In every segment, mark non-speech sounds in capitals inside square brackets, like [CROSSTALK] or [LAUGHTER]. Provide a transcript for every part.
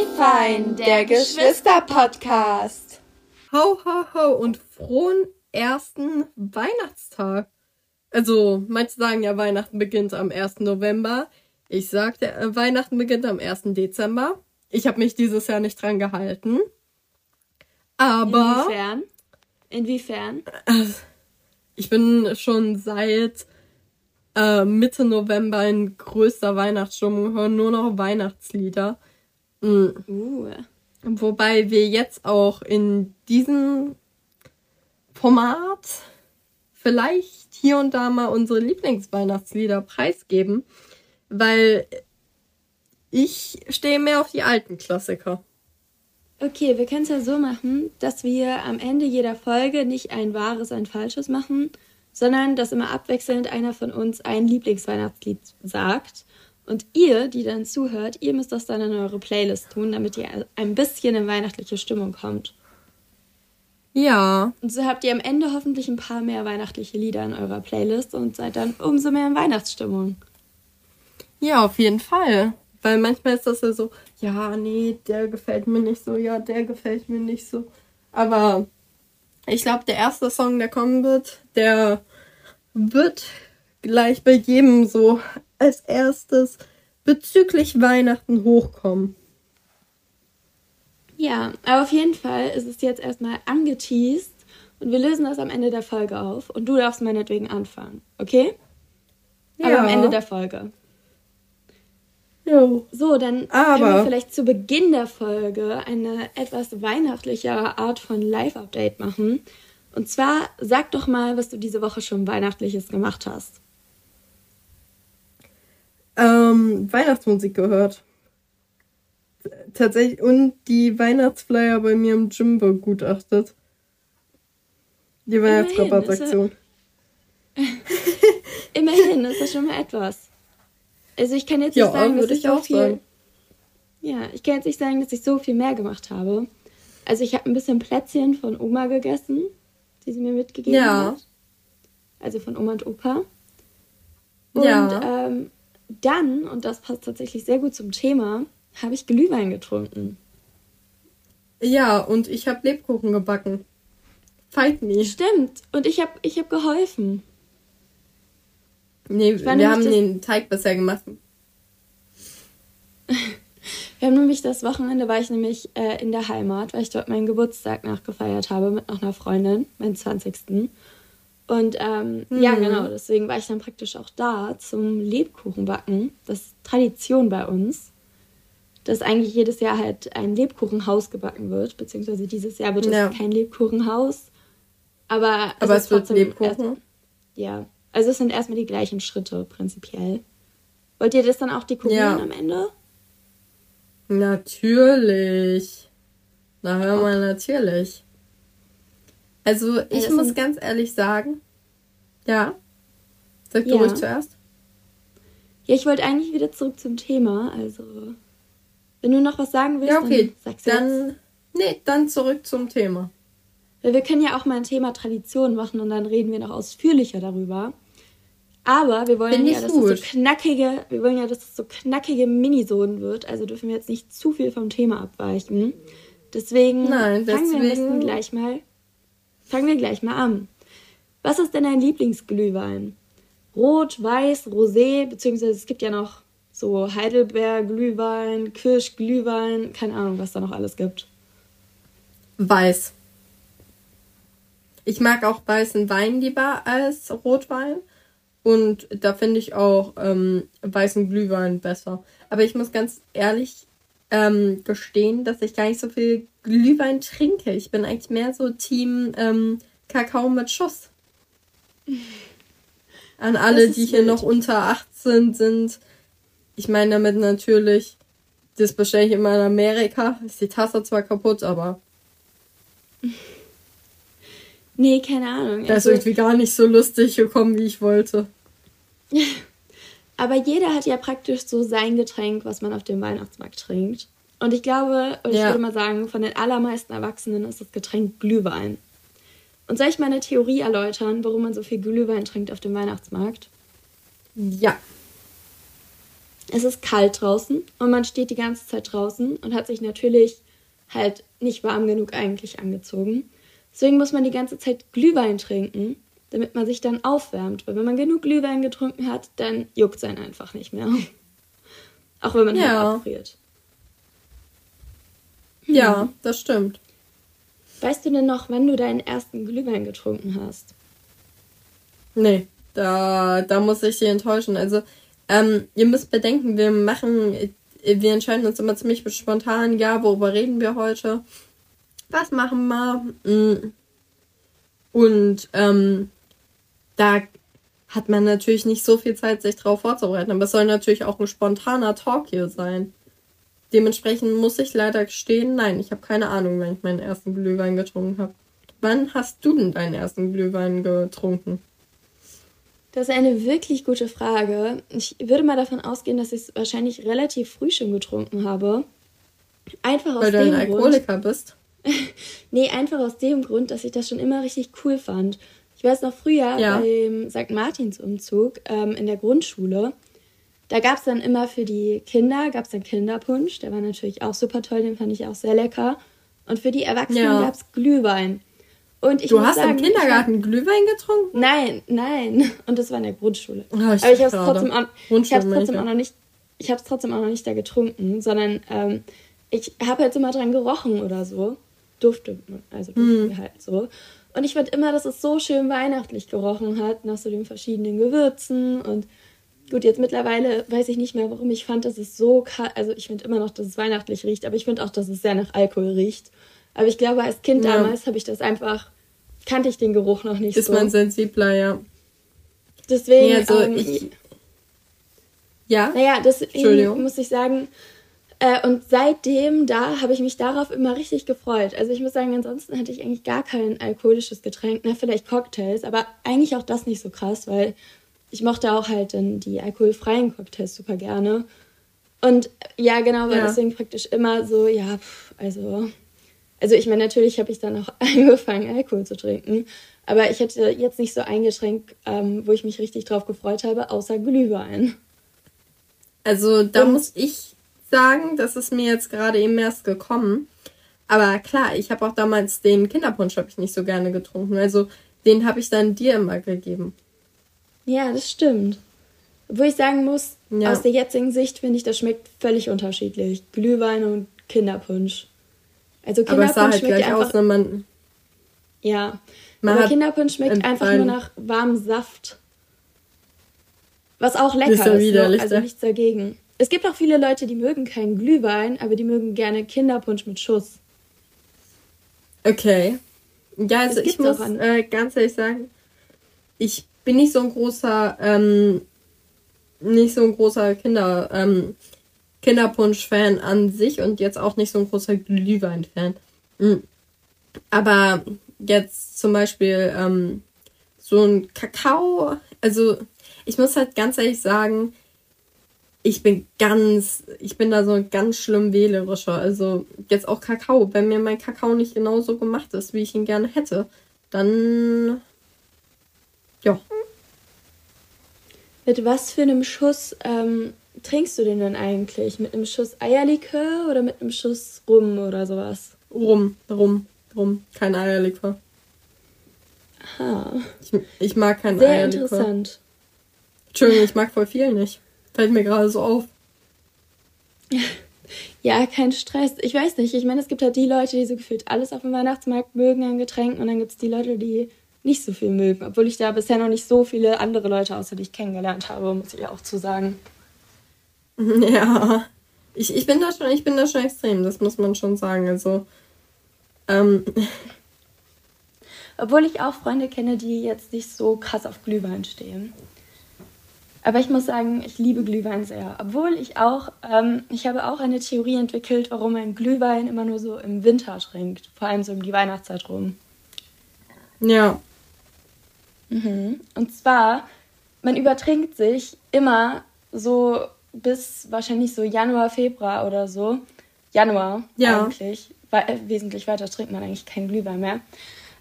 Wie fein, der Geschwister-Podcast. Ho, ho, ho und frohen ersten Weihnachtstag. Also, manche sagen ja, Weihnachten beginnt am 1. November. Ich sagte, äh, Weihnachten beginnt am 1. Dezember. Ich habe mich dieses Jahr nicht dran gehalten. Aber. Inwiefern? Inwiefern? Ich bin schon seit äh, Mitte November in größter Weihnachtsstimmung, höre nur noch Weihnachtslieder. Mhm. Uh. Wobei wir jetzt auch in diesem Format vielleicht hier und da mal unsere Lieblingsweihnachtslieder preisgeben, weil ich stehe mehr auf die alten Klassiker. Okay, wir können es ja so machen, dass wir am Ende jeder Folge nicht ein wahres, ein falsches machen, sondern dass immer abwechselnd einer von uns ein Lieblingsweihnachtslied sagt. Und ihr, die dann zuhört, ihr müsst das dann in eure Playlist tun, damit ihr ein bisschen in weihnachtliche Stimmung kommt. Ja. Und so habt ihr am Ende hoffentlich ein paar mehr weihnachtliche Lieder in eurer Playlist und seid dann umso mehr in Weihnachtsstimmung. Ja, auf jeden Fall. Weil manchmal ist das ja so, ja, nee, der gefällt mir nicht so, ja, der gefällt mir nicht so. Aber ich glaube, der erste Song, der kommen wird, der wird gleich bei jedem so als erstes bezüglich Weihnachten hochkommen. Ja, aber auf jeden Fall ist es jetzt erstmal angeteased und wir lösen das am Ende der Folge auf und du darfst meinetwegen anfangen, okay? Ja. Aber am Ende der Folge. Jo. So, dann Aber können wir vielleicht zu Beginn der Folge eine etwas weihnachtlichere Art von Live-Update machen. Und zwar sag doch mal, was du diese Woche schon Weihnachtliches gemacht hast. Ähm, Weihnachtsmusik gehört. Tatsächlich. Und die Weihnachtsflyer bei mir im Gym begutachtet. Die Weihnachtsrabattaktion. [LAUGHS] Immerhin, ist das schon mal etwas. Also ich kann jetzt nicht ja, sagen, dass ich so viel. Sagen. Ja, ich kann jetzt nicht sagen, dass ich so viel mehr gemacht habe. Also ich habe ein bisschen Plätzchen von Oma gegessen, die sie mir mitgegeben ja. hat. Also von Oma und Opa. Und ja. ähm, dann, und das passt tatsächlich sehr gut zum Thema, habe ich Glühwein getrunken. Ja, und ich habe Lebkuchen gebacken. Fight me. Stimmt. Und ich habe ich hab geholfen. Nee, wir haben den Teig bisher gemacht. [LAUGHS] Wir haben nämlich das Wochenende, war ich nämlich äh, in der Heimat, weil ich dort meinen Geburtstag nachgefeiert habe mit noch einer Freundin, meinen 20. Und ähm, mhm. ja, genau, deswegen war ich dann praktisch auch da zum Lebkuchenbacken. Das ist Tradition bei uns, dass eigentlich jedes Jahr halt ein Lebkuchenhaus gebacken wird, beziehungsweise dieses Jahr wird es ja. kein Lebkuchenhaus. Aber, aber es, es wird Lebkuchen. Erst, ja, also es sind erstmal die gleichen Schritte prinzipiell. Wollt ihr das dann auch dekorieren ja. am Ende? Natürlich. Na hör mal, natürlich. Also ich ja, muss ganz ehrlich sagen, ja. Sag du ja. ruhig zuerst. Ja, ich wollte eigentlich wieder zurück zum Thema. Also, wenn du noch was sagen willst, ja, okay. dann sagst du Dann, jetzt. nee, dann zurück zum Thema. Weil wir können ja auch mal ein Thema Tradition machen und dann reden wir noch ausführlicher darüber. Aber wir wollen ja, dass gut. es so knackige, wir wollen ja, dass es so knackige Minisoden wird. Also dürfen wir jetzt nicht zu viel vom Thema abweichen. Deswegen, Nein, deswegen fangen wir am besten gleich mal, fangen wir gleich mal an. Was ist denn dein Lieblingsglühwein? Rot, Weiß, Rosé, beziehungsweise es gibt ja noch so Heidelbeer-Glühwein, Kirsch-Glühwein, keine Ahnung, was da noch alles gibt. Weiß. Ich mag auch weißen Wein lieber als Rotwein. Und da finde ich auch ähm, weißen Glühwein besser. Aber ich muss ganz ehrlich ähm, gestehen, dass ich gar nicht so viel Glühwein trinke. Ich bin eigentlich mehr so Team ähm, Kakao mit Schuss. An alle, die hier wild. noch unter 18 sind. Ich meine damit natürlich, das bestelle ich immer in Amerika. Ist die Tasse zwar kaputt, aber Nee, keine Ahnung. Das also, ist irgendwie gar nicht so lustig gekommen, wie ich wollte. [LAUGHS] Aber jeder hat ja praktisch so sein Getränk, was man auf dem Weihnachtsmarkt trinkt. Und ich glaube, und ich ja. würde mal sagen, von den allermeisten Erwachsenen ist das Getränk Glühwein. Und soll ich mal eine Theorie erläutern, warum man so viel Glühwein trinkt auf dem Weihnachtsmarkt? Ja. es ist kalt draußen und man steht die ganze Zeit draußen und hat sich natürlich halt nicht warm genug eigentlich angezogen. Deswegen muss man die ganze Zeit Glühwein trinken, damit man sich dann aufwärmt. Weil wenn man genug Glühwein getrunken hat, dann juckt es einen einfach nicht mehr. [LAUGHS] Auch wenn man halt ja. halt abfriert. Hm. Ja, das stimmt. Weißt du denn noch, wann du deinen ersten Glühwein getrunken hast? Nee, da, da muss ich dich enttäuschen. Also, ähm, ihr müsst bedenken, wir machen, wir entscheiden uns immer ziemlich spontan, ja, worüber reden wir heute? Was machen wir? Mm. Und ähm, da hat man natürlich nicht so viel Zeit, sich darauf vorzubereiten. Aber es soll natürlich auch ein spontaner Talk hier sein. Dementsprechend muss ich leider gestehen, nein, ich habe keine Ahnung, wann ich meinen ersten Glühwein getrunken habe. Wann hast du denn deinen ersten Glühwein getrunken? Das ist eine wirklich gute Frage. Ich würde mal davon ausgehen, dass ich es wahrscheinlich relativ früh schon getrunken habe. Einfach aus Weil dem du ein Alkoholiker Grund, bist? [LAUGHS] nee, einfach aus dem Grund, dass ich das schon immer richtig cool fand. Ich weiß noch früher ja. beim St. Martins-Umzug ähm, in der Grundschule, da gab es dann immer für die Kinder, gab es dann Kinderpunsch, der war natürlich auch super toll, den fand ich auch sehr lecker. Und für die Erwachsenen ja. gab es Glühwein. Und ich du hast sagen, im Kindergarten hab... Glühwein getrunken? Nein, nein. [LAUGHS] Und das war in der Grundschule. Oh, ich Aber ich habe es trotzdem, auch, ich hab's trotzdem auch noch nicht, ich habe es trotzdem auch noch nicht da getrunken, sondern ähm, ich habe jetzt immer dran gerochen oder so. Dufte, also dufte hm. halt so. Und ich fand immer, dass es so schön weihnachtlich gerochen hat, nach so den verschiedenen Gewürzen. Und gut, jetzt mittlerweile weiß ich nicht mehr, warum ich fand, dass es so kalt, also ich finde immer noch, dass es weihnachtlich riecht, aber ich finde auch, dass es sehr nach Alkohol riecht. Aber ich glaube, als Kind ja. damals habe ich das einfach, kannte ich den Geruch noch nicht Ist so. Ist man sensibler, ja. Deswegen, nee, also ähm, ich, ja? Naja, deswegen muss ich sagen, äh, und seitdem da habe ich mich darauf immer richtig gefreut. Also ich muss sagen, ansonsten hatte ich eigentlich gar kein alkoholisches Getränk, na vielleicht Cocktails, aber eigentlich auch das nicht so krass, weil ich mochte auch halt dann die alkoholfreien Cocktails super gerne. Und ja, genau, weil ja. deswegen praktisch immer so, ja, pff, also, also ich meine, natürlich habe ich dann auch [LAUGHS] angefangen, Alkohol zu trinken, aber ich hätte jetzt nicht so eingeschränkt, ähm, wo ich mich richtig drauf gefreut habe, außer Glühwein. Also da Und, muss ich sagen, das ist mir jetzt gerade eben erst gekommen. Aber klar, ich habe auch damals den Kinderpunsch ich nicht so gerne getrunken. Also den habe ich dann dir immer gegeben. Ja, das stimmt. Obwohl ich sagen muss, ja. aus der jetzigen Sicht finde ich, das schmeckt völlig unterschiedlich. Glühwein und Kinderpunsch. Also Kinderpunsch aber es sah halt gleich einfach, aus, wenn man. Ja. Man aber Kinderpunsch schmeckt einfach nur nach warmem Saft. Was auch lecker ist, ist ne? also nichts dagegen. Es gibt auch viele Leute, die mögen keinen Glühwein, aber die mögen gerne Kinderpunsch mit Schuss. Okay. Ja, also ich muss äh, ganz ehrlich sagen, ich bin nicht so ein großer, ähm, nicht so ein großer Kinder, ähm, Kinderpunsch-Fan an sich und jetzt auch nicht so ein großer Glühwein-Fan. Mhm. Aber jetzt zum Beispiel ähm, so ein Kakao, also ich muss halt ganz ehrlich sagen, ich bin ganz, ich bin da so ganz schlimm wählerischer. Also jetzt auch Kakao. Wenn mir mein Kakao nicht genauso gemacht ist, wie ich ihn gerne hätte, dann ja. Mit was für einem Schuss ähm, trinkst du den denn eigentlich? Mit einem Schuss Eierlikör oder mit einem Schuss Rum oder sowas? Rum, Rum, Rum. Kein Eierlikör. Aha. Ich, ich mag kein Sehr Eierlikör. Sehr interessant. Entschuldigung, ich mag voll viel nicht. Fällt mir gerade so auf. [LAUGHS] Ja, kein Stress. Ich weiß nicht. Ich meine, es gibt halt die Leute, die so gefühlt alles auf dem Weihnachtsmarkt mögen an Getränken und dann gibt es die Leute, die nicht so viel mögen. Obwohl ich da bisher noch nicht so viele andere Leute außer dich kennengelernt habe, muss ich auch zu sagen. [LAUGHS] Ja. Ich, ich, bin da schon, ich bin da schon extrem, das muss man schon sagen. Also. Ähm. [LAUGHS] Obwohl ich auch Freunde kenne, die jetzt nicht so krass auf Glühwein stehen. Aber ich muss sagen, ich liebe Glühwein sehr. Obwohl ich auch, ähm, ich habe auch eine Theorie entwickelt, warum man Glühwein immer nur so im Winter trinkt. Vor allem so um die Weihnachtszeit rum. Ja. Mhm. Und zwar, man übertrinkt sich immer so bis wahrscheinlich so Januar, Februar oder so. Januar ja. eigentlich. Weil, wesentlich weiter trinkt man eigentlich keinen Glühwein mehr.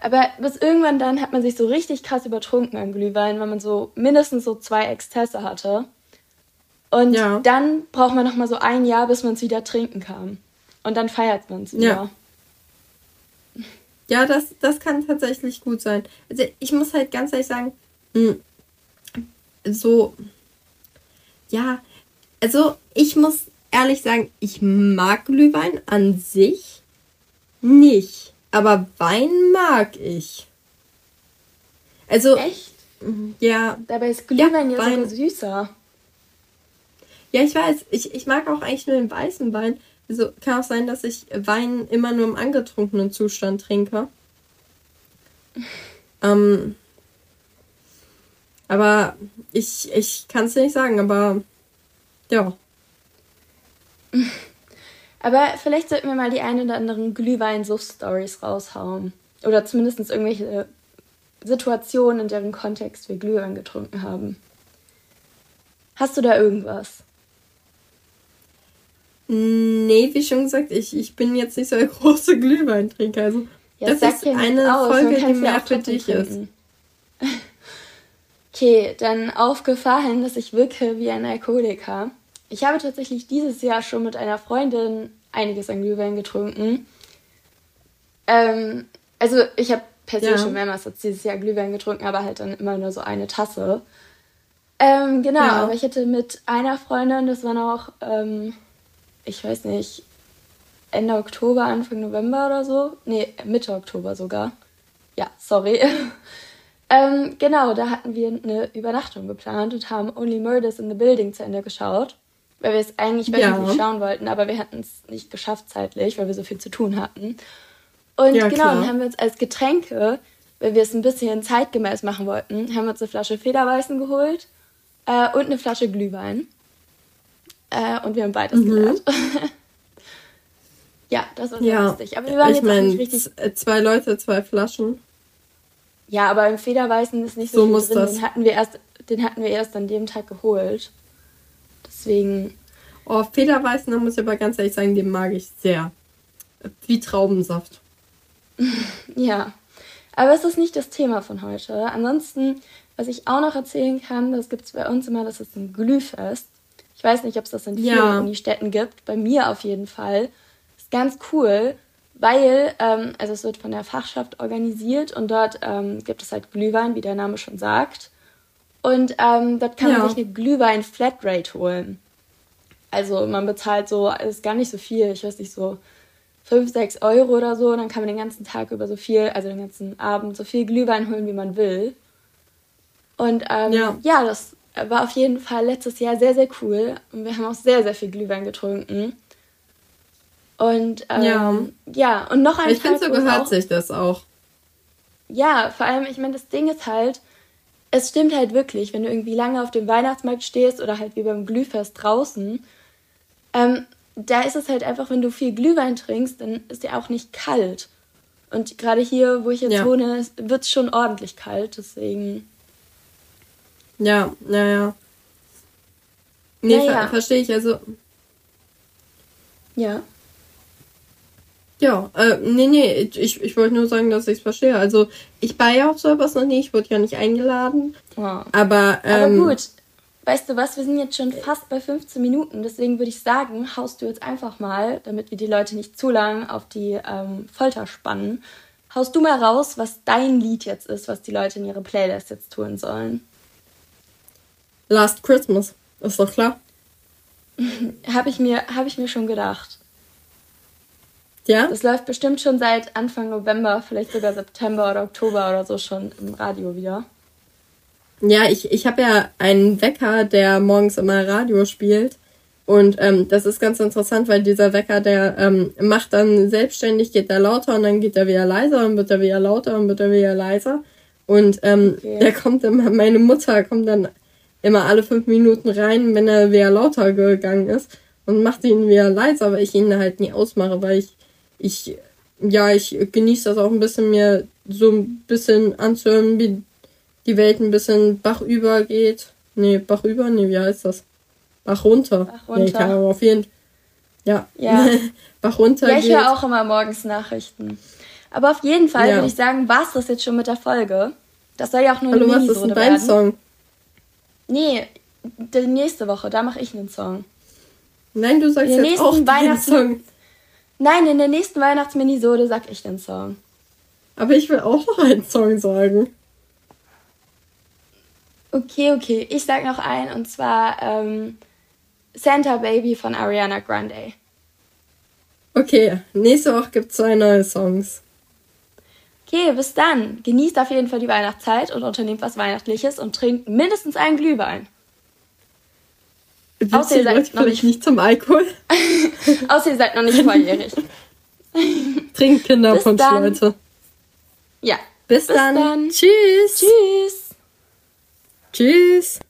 Aber bis irgendwann dann hat man sich so richtig krass übertrunken an Glühwein, weil man so mindestens so zwei Exzesse hatte. Und ja. dann braucht man noch mal so ein Jahr, bis man es wieder trinken kann. Und dann feiert man es wieder. Ja. Ja, das, das kann tatsächlich gut sein. Also ich muss halt ganz ehrlich sagen, hm, so, ja, also ich muss ehrlich sagen, ich mag Glühwein an sich nicht, aber Wein mag ich. Also. Echt? Ja. Dabei ist Glühwein ja, ja sogar süßer. Ja, ich weiß. Ich, ich mag auch eigentlich nur den weißen Wein. Also kann auch sein, dass ich Wein immer nur im angetrunkenen Zustand trinke. [LAUGHS] ähm, aber ich, ich kann es dir nicht sagen, aber ja. [LAUGHS] Aber vielleicht sollten wir mal die ein oder anderen Glühwein-Suff-Stories raushauen. Oder zumindest irgendwelche Situationen, in deren Kontext wir Glühwein getrunken haben. Hast du da irgendwas? Nee, wie schon gesagt, ich, ich bin jetzt nicht so ein [LAUGHS] großer Glühweintrinker. Also, ja, das ist eine aus, Folge, die mehr für dich trinken. ist. [LAUGHS] Okay, dann aufgefallen, dass ich wirke wie ein Alkoholiker. Ich habe tatsächlich dieses Jahr schon mit einer Freundin einiges an Glühwein getrunken. Ähm, also ich habe per se ja. schon mehrmals jetzt dieses Jahr Glühwein getrunken, aber halt dann immer nur so eine Tasse. Ähm, genau, ja. aber ich hatte mit einer Freundin, das war noch, ähm, ich weiß nicht, Ende Oktober, Anfang November oder so. Nee, Mitte Oktober sogar. Ja, sorry. [LAUGHS] ähm, genau, da hatten wir eine Übernachtung geplant und haben Only Murders in the Building zu Ende geschaut weil wir es eigentlich wöchentlich ja. schauen wollten, aber wir hatten es nicht geschafft zeitlich, weil wir so viel zu tun hatten. Und ja, genau, dann haben wir uns als Getränke, weil wir es ein bisschen zeitgemäß machen wollten, haben wir uns eine Flasche Federweißen geholt äh, und eine Flasche Glühwein. Äh, und wir haben beides mhm. gelernt. [LAUGHS] ja, das war ja. lustig. Aber wir waren ich jetzt mein, auch nicht richtig. Zwei Leute, zwei Flaschen. Ja, aber im Federweißen ist nicht so, so viel muss drin. Das. Den hatten wir erst, den hatten wir erst an dem Tag geholt. Deswegen. Oh, Federweißen, da muss ich aber ganz ehrlich sagen, den mag ich sehr. Wie Traubensaft. [LAUGHS] ja. Aber es ist nicht das Thema von heute. Ansonsten, was ich auch noch erzählen kann, das gibt es bei uns immer, das ist ein Glühfest. Ich weiß nicht, ob es das in vielen ja. Unistädten gibt. Bei mir auf jeden Fall. Ist ganz cool, weil, ähm, also es wird von der Fachschaft organisiert und dort ähm, gibt es halt Glühwein, wie der Name schon sagt. Und ähm, dort kann ja. man sich eine Glühwein-Flatrate holen. Also man bezahlt so, ist gar nicht so viel, ich weiß nicht, so 5, 6 Euro oder so. Und dann kann man den ganzen Tag über so viel, also den ganzen Abend, so viel Glühwein holen, wie man will. Und ähm, ja. ja, das war auf jeden Fall letztes Jahr sehr, sehr cool. Und wir haben auch sehr, sehr viel Glühwein getrunken. Und ähm, ja. ja, und noch ein Ich finde, so gehört auch, sich das auch. Ja, vor allem, ich meine, das Ding ist halt, es stimmt halt wirklich, wenn du irgendwie lange auf dem Weihnachtsmarkt stehst oder halt wie beim Glühfest draußen, ähm, da ist es halt einfach, wenn du viel Glühwein trinkst, dann ist der auch nicht kalt. Und gerade hier, wo ich jetzt ja. wohne, wird es schon ordentlich kalt, deswegen. Ja, ja, ja. Nee, naja. ver verstehe ich, also. Ja. Ja, äh, nee, nee, ich, ich wollte nur sagen, dass ich es verstehe. Also, ich war ja auch sowas noch nie, ich wurde ja nicht eingeladen. Oh. Aber, ähm, Aber gut, weißt du was, wir sind jetzt schon fast bei 15 Minuten, deswegen würde ich sagen, haust du jetzt einfach mal, damit wir die Leute nicht zu lang auf die ähm, Folter spannen, haust du mal raus, was dein Lied jetzt ist, was die Leute in ihre Playlist jetzt tun sollen. Last Christmas, ist doch klar. [LAUGHS] habe ich, mir, hab ich mir schon gedacht. Ja? Das läuft bestimmt schon seit Anfang November, vielleicht sogar September oder Oktober oder so schon im Radio wieder. Ja, ich, ich habe ja einen Wecker, der morgens immer Radio spielt. Und ähm, das ist ganz interessant, weil dieser Wecker, der ähm, macht dann selbstständig, geht er lauter und dann geht er wieder leiser und wird er wieder lauter und wird er wieder leiser. Und ähm, okay. der kommt immer, meine Mutter kommt dann immer alle fünf Minuten rein, wenn er wieder lauter gegangen ist und macht ihn wieder leiser, weil ich ihn halt nie ausmache, weil ich ich, ja, ich genieße das auch ein bisschen, mir so ein bisschen anzuhören, wie die Welt ein bisschen Bach übergeht. Nee, Bach über? Nee, wie heißt das? Bach runter. Bach runter. Nee, kann aber auf jeden Ja. ja. [LAUGHS] Bach runter. Ja, ich höre auch immer morgens Nachrichten. Aber auf jeden Fall ja. würde ich sagen, war es das jetzt schon mit der Folge. Das soll ja auch nur Hallo, eine was ist ein dein Song? Nee, die nächste Woche, da mache ich einen Song. Nein, du sagst jetzt auch den Song. Nein, in der nächsten Weihnachtsminisode sag ich den Song. Aber ich will auch noch einen Song sagen. Okay, okay. Ich sag noch einen und zwar ähm, Santa Baby von Ariana Grande. Okay, nächste Woche gibt es zwei neue Songs. Okay, bis dann. Genießt auf jeden Fall die Weihnachtszeit und unternehmt was Weihnachtliches und trinkt mindestens einen Glühwein. Außer ihr seid noch nicht, nicht zum Alkohol. [LAUGHS] Außer ihr seid noch nicht volljährig. [LAUGHS] Trinkt Kinderpunsch, Leute. Ja. Bis, bis dann. dann. Tschüss. Tschüss. Tschüss.